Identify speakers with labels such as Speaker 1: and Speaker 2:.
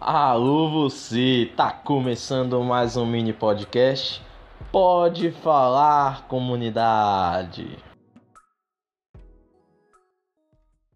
Speaker 1: Alô você, tá começando mais um mini podcast? Pode falar, comunidade.